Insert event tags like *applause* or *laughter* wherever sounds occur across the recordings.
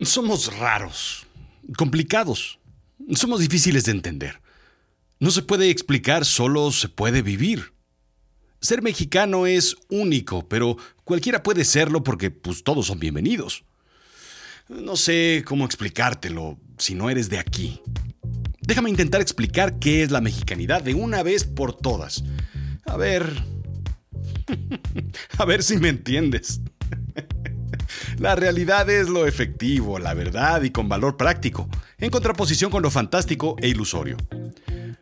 Somos raros, complicados, somos difíciles de entender. No se puede explicar, solo se puede vivir. Ser mexicano es único, pero cualquiera puede serlo porque pues todos son bienvenidos. No sé cómo explicártelo si no eres de aquí. Déjame intentar explicar qué es la mexicanidad de una vez por todas. A ver... *laughs* A ver si me entiendes. La realidad es lo efectivo, la verdad y con valor práctico, en contraposición con lo fantástico e ilusorio.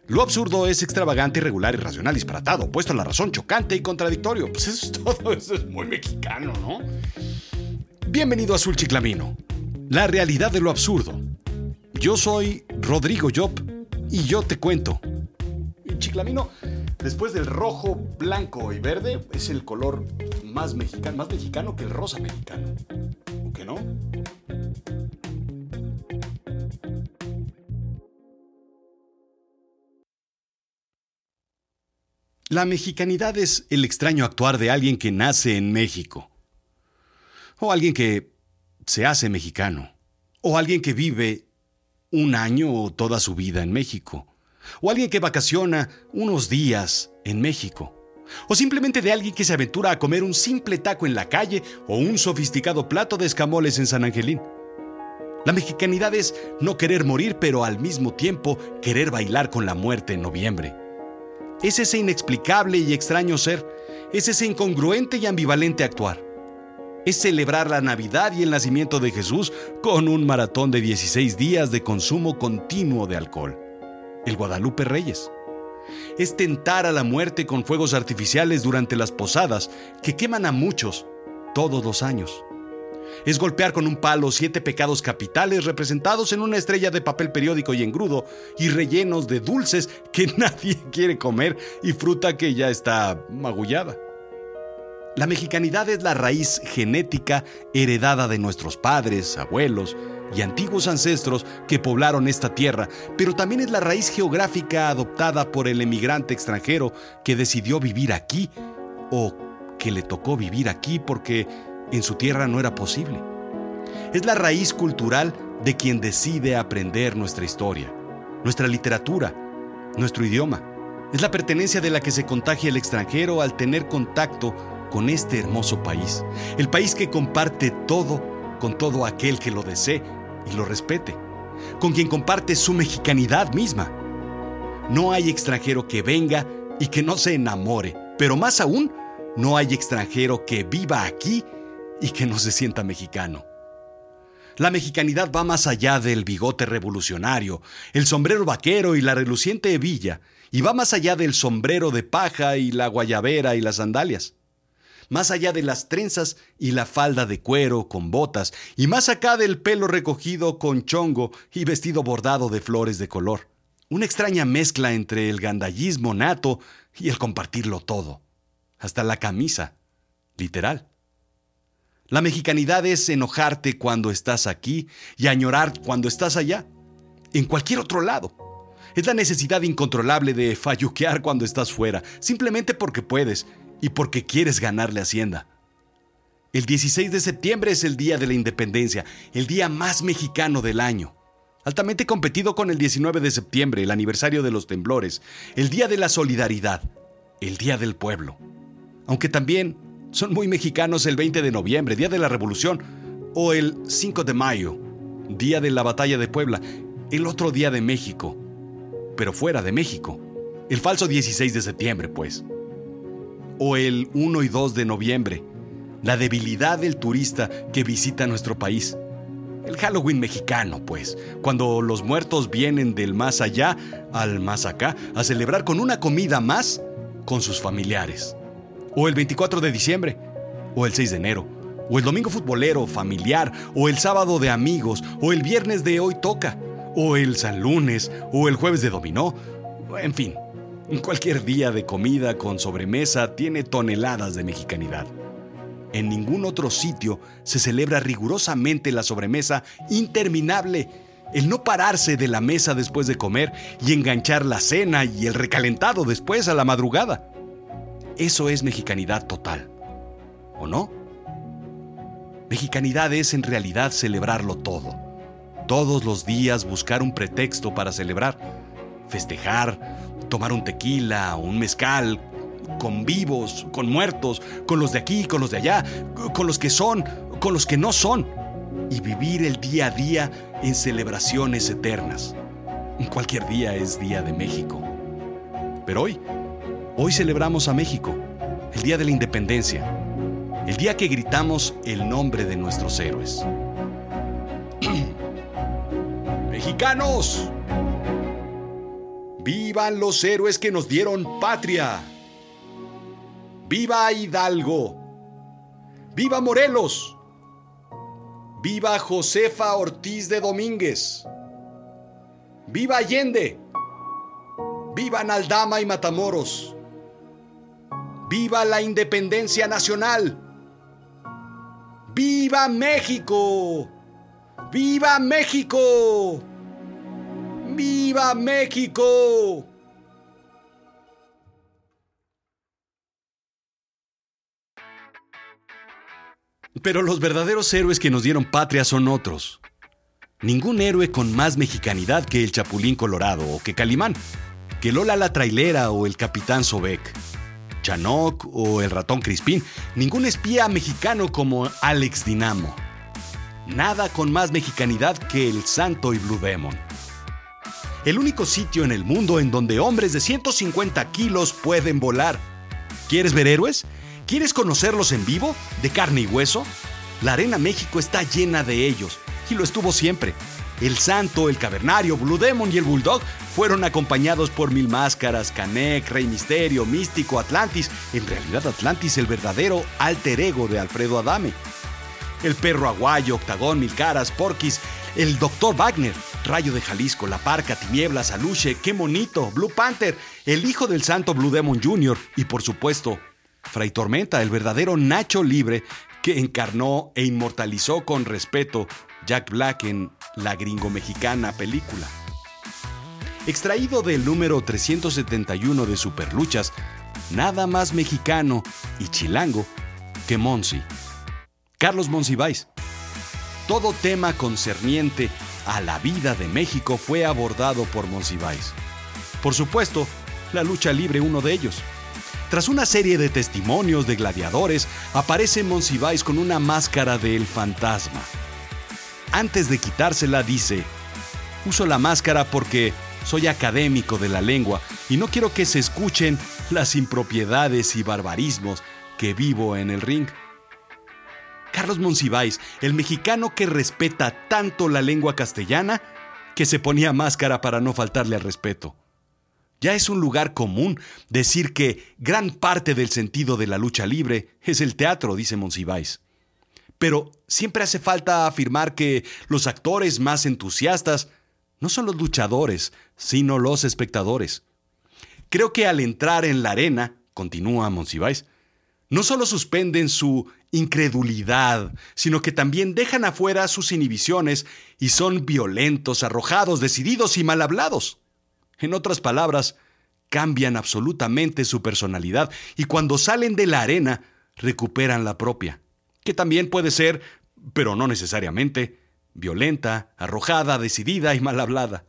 Lo absurdo es extravagante, irregular, irracional, disparatado, opuesto a la razón, chocante y contradictorio. Pues eso es *laughs* todo, eso es muy mexicano, ¿no? Bienvenido a Azul Chiclamino, la realidad de lo absurdo. Yo soy Rodrigo Job y yo te cuento. Chiclamino, después del rojo, blanco y verde, es el color más mexicano, más mexicano que el rosa mexicano. ¿O qué no? La mexicanidad es el extraño actuar de alguien que nace en México. O alguien que se hace mexicano. O alguien que vive un año o toda su vida en México. O alguien que vacaciona unos días en México. O simplemente de alguien que se aventura a comer un simple taco en la calle o un sofisticado plato de escamoles en San Angelín. La mexicanidad es no querer morir, pero al mismo tiempo querer bailar con la muerte en noviembre. Es ese inexplicable y extraño ser, es ese incongruente y ambivalente actuar. Es celebrar la Navidad y el nacimiento de Jesús con un maratón de 16 días de consumo continuo de alcohol. El Guadalupe Reyes. Es tentar a la muerte con fuegos artificiales durante las posadas que queman a muchos todos los años es golpear con un palo siete pecados capitales representados en una estrella de papel periódico y engrudo y rellenos de dulces que *laughs* nadie quiere comer y fruta que ya está magullada. La mexicanidad es la raíz genética heredada de nuestros padres, abuelos y antiguos ancestros que poblaron esta tierra, pero también es la raíz geográfica adoptada por el emigrante extranjero que decidió vivir aquí o que le tocó vivir aquí porque en su tierra no era posible. Es la raíz cultural de quien decide aprender nuestra historia, nuestra literatura, nuestro idioma. Es la pertenencia de la que se contagia el extranjero al tener contacto con este hermoso país. El país que comparte todo con todo aquel que lo desee y lo respete. Con quien comparte su mexicanidad misma. No hay extranjero que venga y que no se enamore, pero más aún, no hay extranjero que viva aquí y que no se sienta mexicano. La mexicanidad va más allá del bigote revolucionario, el sombrero vaquero y la reluciente hebilla, y va más allá del sombrero de paja y la guayabera y las sandalias. Más allá de las trenzas y la falda de cuero con botas, y más acá del pelo recogido con chongo y vestido bordado de flores de color. Una extraña mezcla entre el gandallismo nato y el compartirlo todo. Hasta la camisa, literal. La mexicanidad es enojarte cuando estás aquí y añorar cuando estás allá, en cualquier otro lado. Es la necesidad incontrolable de falluquear cuando estás fuera, simplemente porque puedes y porque quieres ganarle Hacienda. El 16 de septiembre es el Día de la Independencia, el día más mexicano del año. Altamente competido con el 19 de septiembre, el aniversario de los temblores, el Día de la Solidaridad, el Día del Pueblo. Aunque también son muy mexicanos el 20 de noviembre, Día de la Revolución, o el 5 de mayo, Día de la Batalla de Puebla, el otro Día de México, pero fuera de México. El falso 16 de septiembre, pues. O el 1 y 2 de noviembre, la debilidad del turista que visita nuestro país. El Halloween mexicano, pues, cuando los muertos vienen del más allá al más acá a celebrar con una comida más con sus familiares o el 24 de diciembre, o el 6 de enero, o el domingo futbolero, familiar, o el sábado de amigos, o el viernes de hoy toca, o el San Lunes, o el jueves de dominó, en fin, cualquier día de comida con sobremesa tiene toneladas de mexicanidad. En ningún otro sitio se celebra rigurosamente la sobremesa interminable, el no pararse de la mesa después de comer y enganchar la cena y el recalentado después a la madrugada. Eso es mexicanidad total. ¿O no? Mexicanidad es en realidad celebrarlo todo. Todos los días buscar un pretexto para celebrar. Festejar, tomar un tequila, un mezcal, con vivos, con muertos, con los de aquí, con los de allá, con los que son, con los que no son. Y vivir el día a día en celebraciones eternas. Cualquier día es Día de México. Pero hoy, hoy celebramos a México, el Día de la Independencia, el día que gritamos el nombre de nuestros héroes. *clears throat* ¡Mexicanos! ¡Vivan los héroes que nos dieron patria! ¡Viva Hidalgo! ¡Viva Morelos! ¡Viva Josefa Ortiz de Domínguez! ¡Viva Allende! ¡Viva Naldama y Matamoros! ¡Viva la independencia nacional! ¡Viva México! ¡Viva México! ¡Viva México! Pero los verdaderos héroes que nos dieron patria son otros. Ningún héroe con más mexicanidad que el Chapulín Colorado o que Calimán, que Lola la Trailera o el Capitán Sobek, Chanoc o el Ratón Crispín, ningún espía mexicano como Alex Dinamo. Nada con más mexicanidad que el Santo y Blue Demon. El único sitio en el mundo en donde hombres de 150 kilos pueden volar. ¿Quieres ver héroes? ¿Quieres conocerlos en vivo, de carne y hueso? La Arena México está llena de ellos, y lo estuvo siempre. El Santo, el Cavernario, Blue Demon y el Bulldog fueron acompañados por Mil Máscaras, Canek, Rey Misterio, Místico, Atlantis, en realidad Atlantis el verdadero alter ego de Alfredo Adame. El Perro Aguayo, Octagón, Mil Caras, Porquis, el Dr. Wagner, Rayo de Jalisco, La Parca, Tinieblas, Aluche, Qué Monito, Blue Panther, el hijo del santo Blue Demon Jr. y por supuesto, Fray Tormenta, el verdadero Nacho Libre que encarnó e inmortalizó con respeto Jack Black en la gringo mexicana película. Extraído del número 371 de Superluchas, nada más mexicano y chilango que Monsi. Carlos Monsiváis. Todo tema concerniente a la vida de México fue abordado por Monsiváis. Por supuesto, la lucha libre uno de ellos. Tras una serie de testimonios de gladiadores, aparece Monsiváis con una máscara del fantasma. Antes de quitársela dice, uso la máscara porque soy académico de la lengua y no quiero que se escuchen las impropiedades y barbarismos que vivo en el ring. Carlos Monsiváis, el mexicano que respeta tanto la lengua castellana, que se ponía máscara para no faltarle al respeto. Ya es un lugar común decir que gran parte del sentido de la lucha libre es el teatro, dice Monsiváis. Pero siempre hace falta afirmar que los actores más entusiastas no son los luchadores, sino los espectadores. Creo que al entrar en la arena, continúa Monsiváis, no solo suspenden su incredulidad, sino que también dejan afuera sus inhibiciones y son violentos, arrojados, decididos y mal hablados. En otras palabras, cambian absolutamente su personalidad y cuando salen de la arena recuperan la propia, que también puede ser, pero no necesariamente, violenta, arrojada, decidida y mal hablada.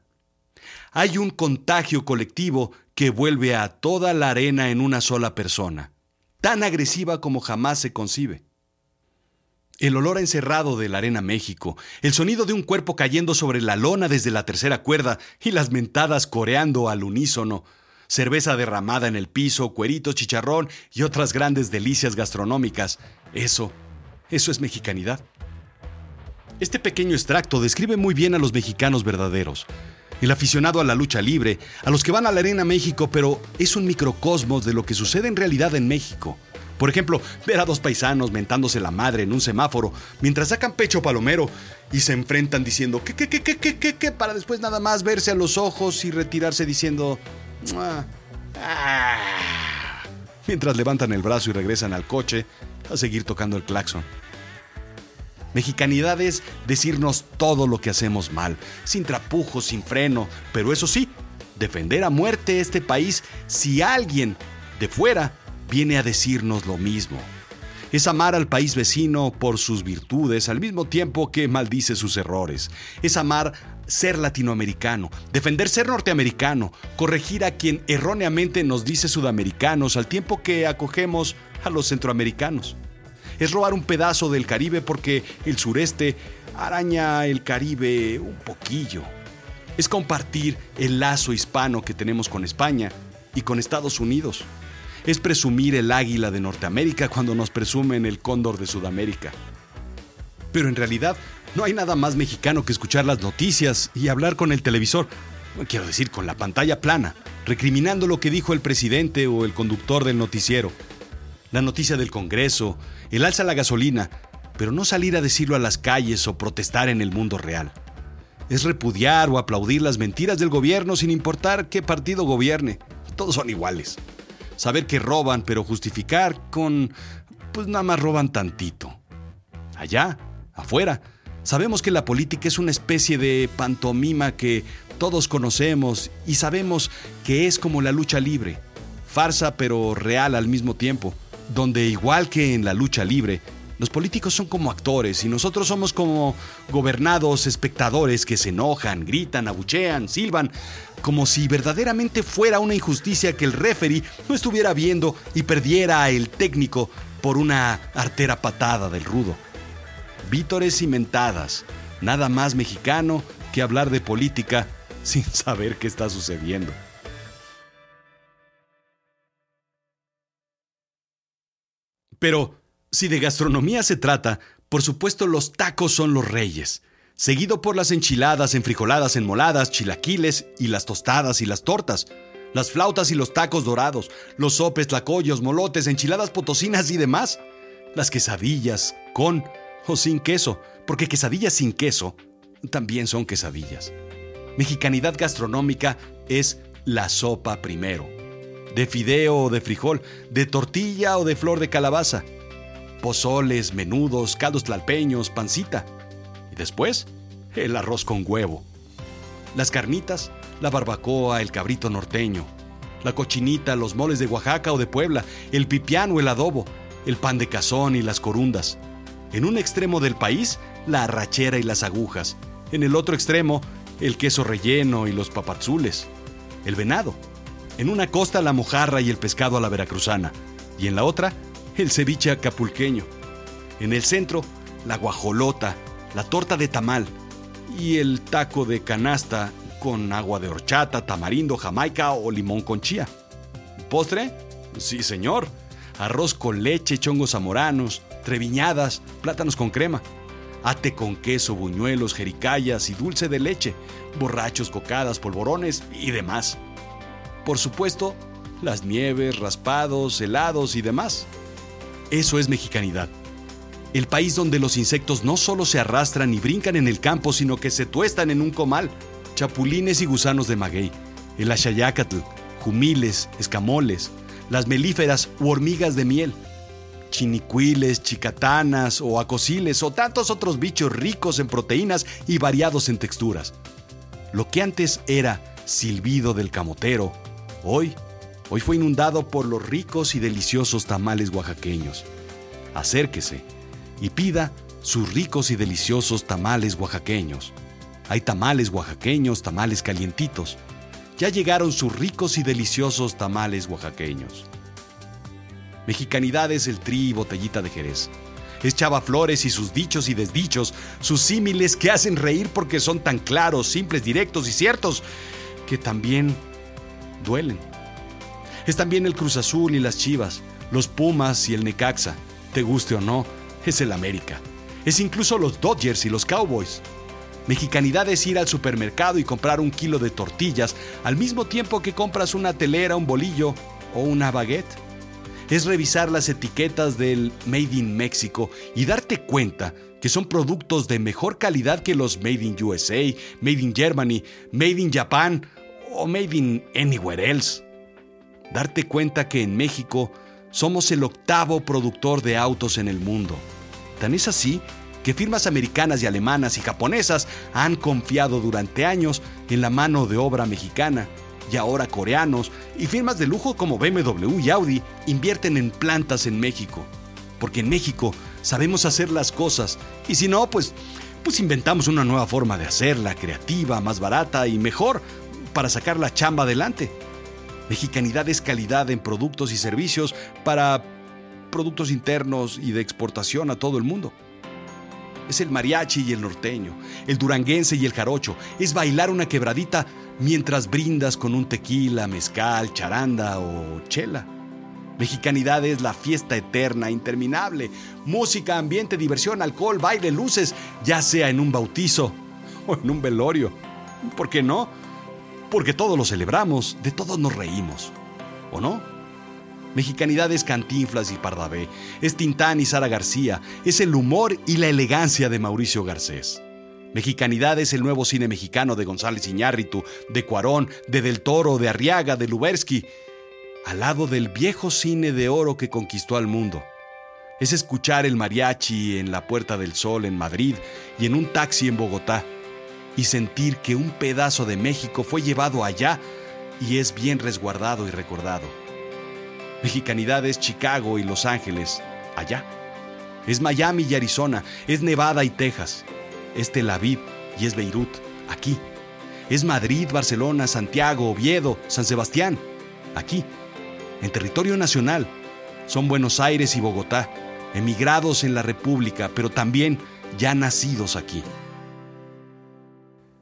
Hay un contagio colectivo que vuelve a toda la arena en una sola persona tan agresiva como jamás se concibe. El olor encerrado de la arena México, el sonido de un cuerpo cayendo sobre la lona desde la tercera cuerda y las mentadas coreando al unísono, cerveza derramada en el piso, cuerito, chicharrón y otras grandes delicias gastronómicas. Eso, eso es mexicanidad. Este pequeño extracto describe muy bien a los mexicanos verdaderos, el aficionado a la lucha libre, a los que van a la Arena México, pero es un microcosmos de lo que sucede en realidad en México. Por ejemplo, ver a dos paisanos mentándose la madre en un semáforo mientras sacan pecho palomero y se enfrentan diciendo ¿qué, qué, qué, qué, qué, qué, qué? para después nada más verse a los ojos y retirarse diciendo ah, mientras levantan el brazo y regresan al coche a seguir tocando el claxon. Mexicanidad es decirnos todo lo que hacemos mal, sin trapujos, sin freno, pero eso sí, defender a muerte este país si alguien de fuera viene a decirnos lo mismo. Es amar al país vecino por sus virtudes al mismo tiempo que maldice sus errores. Es amar ser latinoamericano, defender ser norteamericano, corregir a quien erróneamente nos dice sudamericanos al tiempo que acogemos a los centroamericanos. Es robar un pedazo del Caribe porque el sureste araña el Caribe un poquillo. Es compartir el lazo hispano que tenemos con España y con Estados Unidos es presumir el águila de Norteamérica cuando nos presumen el cóndor de Sudamérica. Pero en realidad no hay nada más mexicano que escuchar las noticias y hablar con el televisor, quiero decir, con la pantalla plana, recriminando lo que dijo el presidente o el conductor del noticiero. La noticia del Congreso, el alza a la gasolina, pero no salir a decirlo a las calles o protestar en el mundo real. Es repudiar o aplaudir las mentiras del gobierno sin importar qué partido gobierne. Todos son iguales saber que roban, pero justificar con, pues nada más roban tantito. Allá, afuera, sabemos que la política es una especie de pantomima que todos conocemos y sabemos que es como la lucha libre, farsa pero real al mismo tiempo, donde igual que en la lucha libre, los políticos son como actores y nosotros somos como gobernados espectadores que se enojan, gritan, abuchean, silban, como si verdaderamente fuera una injusticia que el referee no estuviera viendo y perdiera el técnico por una artera patada del rudo. Vítores y mentadas, nada más mexicano que hablar de política *laughs* sin saber qué está sucediendo. Pero, si de gastronomía se trata, por supuesto los tacos son los reyes, seguido por las enchiladas, enfrijoladas, enmoladas, chilaquiles y las tostadas y las tortas, las flautas y los tacos dorados, los sopes, tlacoyos, molotes, enchiladas potosinas y demás, las quesadillas con o sin queso, porque quesadillas sin queso también son quesadillas. Mexicanidad gastronómica es la sopa primero, de fideo o de frijol, de tortilla o de flor de calabaza pozoles, menudos, caldos tlalpeños, pancita. Y después, el arroz con huevo. Las carnitas, la barbacoa, el cabrito norteño. La cochinita, los moles de Oaxaca o de Puebla, el pipián el adobo, el pan de cazón y las corundas. En un extremo del país, la arrachera y las agujas. En el otro extremo, el queso relleno y los papazules. El venado. En una costa, la mojarra y el pescado a la veracruzana. Y en la otra, el ceviche acapulqueño. En el centro, la guajolota, la torta de tamal y el taco de canasta con agua de horchata, tamarindo, jamaica o limón con chía. ¿Postre? Sí, señor. Arroz con leche, chongos zamoranos, treviñadas, plátanos con crema, ate con queso, buñuelos, jericayas y dulce de leche, borrachos, cocadas, polvorones y demás. Por supuesto, las nieves, raspados, helados y demás. Eso es mexicanidad. El país donde los insectos no solo se arrastran y brincan en el campo, sino que se tuestan en un comal. Chapulines y gusanos de maguey, el achayacatl, jumiles, escamoles, las melíferas u hormigas de miel, chinicuiles, chicatanas o acosiles o tantos otros bichos ricos en proteínas y variados en texturas. Lo que antes era silbido del camotero, hoy hoy fue inundado por los ricos y deliciosos tamales oaxaqueños. Acérquese y pida sus ricos y deliciosos tamales oaxaqueños. Hay tamales oaxaqueños, tamales calientitos. Ya llegaron sus ricos y deliciosos tamales oaxaqueños. Mexicanidad es el tri y botellita de Jerez. Es Chava Flores y sus dichos y desdichos, sus símiles que hacen reír porque son tan claros, simples, directos y ciertos, que también duelen. Es también el Cruz Azul y las Chivas, los Pumas y el Necaxa. Te guste o no, es el América. Es incluso los Dodgers y los Cowboys. Mexicanidad es ir al supermercado y comprar un kilo de tortillas al mismo tiempo que compras una telera, un bolillo o una baguette. Es revisar las etiquetas del Made in México y darte cuenta que son productos de mejor calidad que los Made in USA, Made in Germany, Made in Japan o Made in Anywhere Else darte cuenta que en México somos el octavo productor de autos en el mundo. Tan es así que firmas americanas y alemanas y japonesas han confiado durante años en la mano de obra mexicana y ahora coreanos y firmas de lujo como BMW y Audi invierten en plantas en México. porque en México sabemos hacer las cosas y si no, pues, pues inventamos una nueva forma de hacerla, creativa, más barata y mejor para sacar la chamba adelante. Mexicanidad es calidad en productos y servicios para productos internos y de exportación a todo el mundo. Es el mariachi y el norteño, el duranguense y el jarocho. Es bailar una quebradita mientras brindas con un tequila, mezcal, charanda o chela. Mexicanidad es la fiesta eterna, interminable. Música, ambiente, diversión, alcohol, baile, luces, ya sea en un bautizo *laughs* o en un velorio. ¿Por qué no? Porque todos lo celebramos, de todos nos reímos. ¿O no? Mexicanidad es Cantinflas y Pardavé, es Tintán y Sara García, es el humor y la elegancia de Mauricio Garcés. Mexicanidad es el nuevo cine mexicano de González Iñárritu, de Cuarón, de Del Toro, de Arriaga, de Lubersky, al lado del viejo cine de oro que conquistó al mundo. Es escuchar el mariachi en la Puerta del Sol en Madrid y en un taxi en Bogotá y sentir que un pedazo de México fue llevado allá y es bien resguardado y recordado. Mexicanidad es Chicago y Los Ángeles, allá. Es Miami y Arizona, es Nevada y Texas, es Tel Aviv y es Beirut, aquí. Es Madrid, Barcelona, Santiago, Oviedo, San Sebastián, aquí. En territorio nacional son Buenos Aires y Bogotá, emigrados en la República, pero también ya nacidos aquí.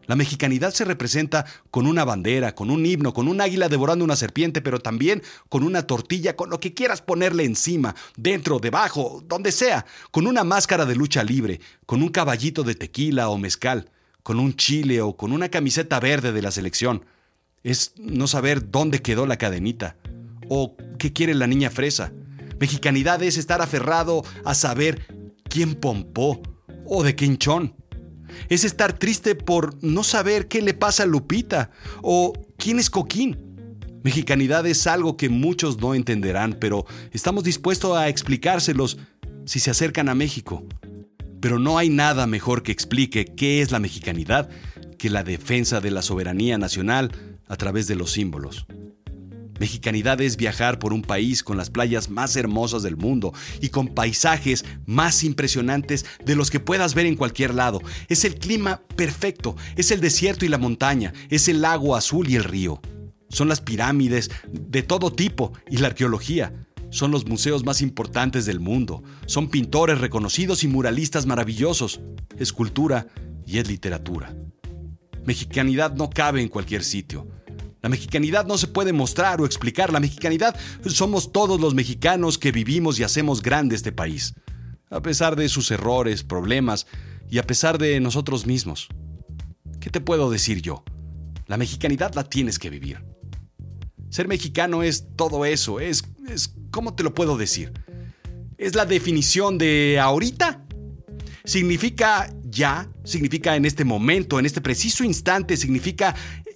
La mexicanidad se representa con una bandera, con un himno, con un águila devorando una serpiente, pero también con una tortilla, con lo que quieras ponerle encima, dentro, debajo, donde sea, con una máscara de lucha libre, con un caballito de tequila o mezcal, con un chile o con una camiseta verde de la selección. Es no saber dónde quedó la cadenita o qué quiere la niña fresa. Mexicanidad es estar aferrado a saber quién pompó o de qué hinchón es estar triste por no saber qué le pasa a Lupita o quién es Coquín. Mexicanidad es algo que muchos no entenderán, pero estamos dispuestos a explicárselos si se acercan a México. Pero no hay nada mejor que explique qué es la mexicanidad que la defensa de la soberanía nacional a través de los símbolos. Mexicanidad es viajar por un país con las playas más hermosas del mundo y con paisajes más impresionantes de los que puedas ver en cualquier lado. Es el clima perfecto, es el desierto y la montaña, es el lago azul y el río. Son las pirámides de todo tipo y la arqueología. Son los museos más importantes del mundo. Son pintores reconocidos y muralistas maravillosos. Es cultura y es literatura. Mexicanidad no cabe en cualquier sitio. La mexicanidad no se puede mostrar o explicar. La mexicanidad somos todos los mexicanos que vivimos y hacemos grande este país. A pesar de sus errores, problemas y a pesar de nosotros mismos. ¿Qué te puedo decir yo? La mexicanidad la tienes que vivir. Ser mexicano es todo eso, es, es ¿cómo te lo puedo decir? Es la definición de ahorita. Significa ya, significa en este momento, en este preciso instante, significa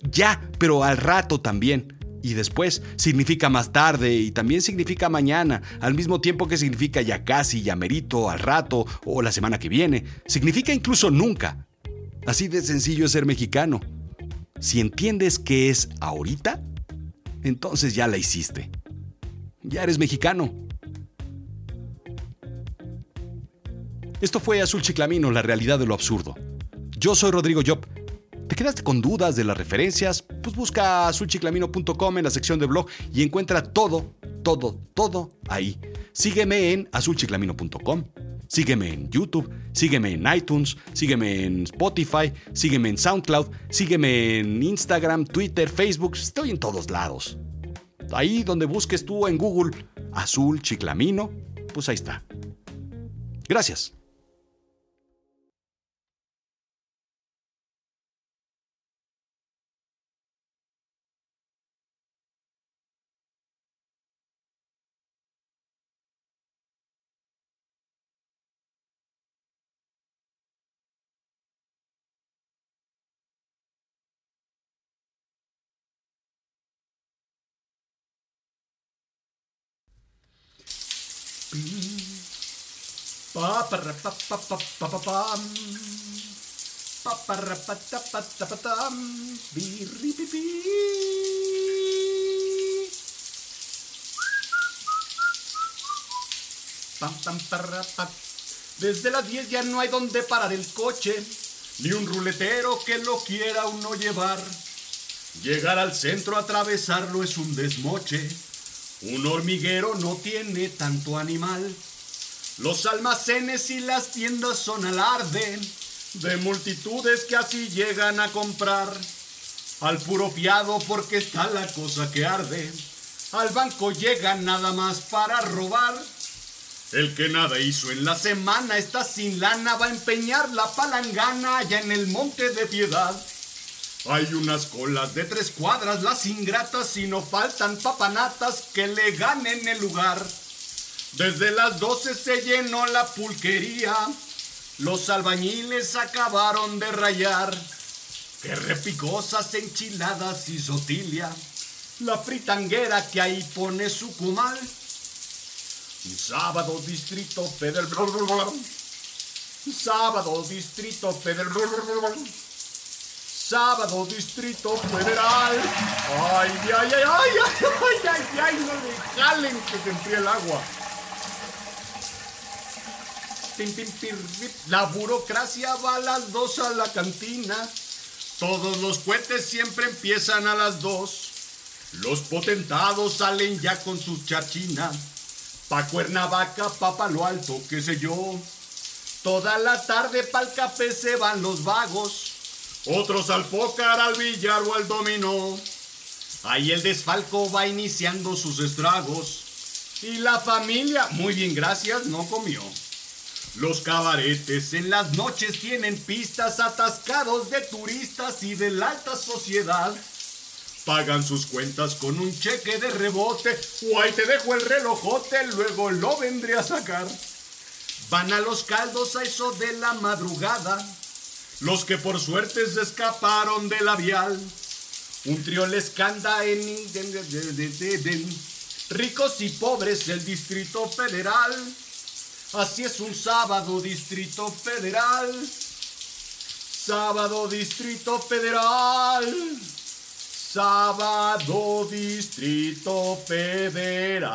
ya, pero al rato también. Y después significa más tarde y también significa mañana, al mismo tiempo que significa ya casi, ya merito, al rato o la semana que viene. Significa incluso nunca. Así de sencillo es ser mexicano. Si entiendes qué es ahorita, entonces ya la hiciste. Ya eres mexicano. Esto fue Azul Chiclamino, la realidad de lo absurdo. Yo soy Rodrigo Job ¿Te quedaste con dudas de las referencias? Pues busca azulchiclamino.com en la sección de blog y encuentra todo, todo, todo ahí. Sígueme en azulchiclamino.com. Sígueme en YouTube, sígueme en iTunes, sígueme en Spotify, sígueme en SoundCloud, sígueme en Instagram, Twitter, Facebook, estoy en todos lados. Ahí donde busques tú en Google Azul Chiclamino, pues ahí está. Gracias. Desde las 10 ya no hay donde parar el coche, ni un ruletero que lo quiera uno llevar. Llegar al centro, atravesarlo es un desmoche. Un hormiguero no tiene tanto animal. Los almacenes y las tiendas son alarde de multitudes que así llegan a comprar. Al puro fiado porque está la cosa que arde. Al banco llegan nada más para robar. El que nada hizo en la semana está sin lana, va a empeñar la palangana allá en el monte de piedad. Hay unas colas de tres cuadras, las ingratas, y no faltan papanatas que le ganen el lugar. Desde las doce se llenó la pulquería, los albañiles acabaron de rayar. Qué repicosas enchiladas y sotilia, la fritanguera que ahí pone su cumal. Sábado Distrito Federal. Sábado Distrito Federal. Sábado Distrito Federal. Ay, ay, ay, ay, ay, ay, ay, ay, no le jalen que se enfríe el agua. La burocracia va a las dos a la cantina. Todos los cohetes siempre empiezan a las dos. Los potentados salen ya con sus charchinas. Pa' Cuernavaca, pa' Palo Alto, qué sé yo. Toda la tarde pa'l café se van los vagos. Otros al pócar, al billar o al dominó. Ahí el desfalco va iniciando sus estragos. Y la familia, muy bien, gracias, no comió. Los cabaretes en las noches tienen pistas atascados de turistas y de la alta sociedad. Pagan sus cuentas con un cheque de rebote. Ahí te dejo el relojote, luego lo vendré a sacar. Van a los caldos a eso de la madrugada. Los que por suerte se escaparon del labial. Un trío les canta en, ricos y pobres el Distrito Federal. Así es un sábado Distrito Federal. Sábado Distrito Federal. Sábado Distrito Federal.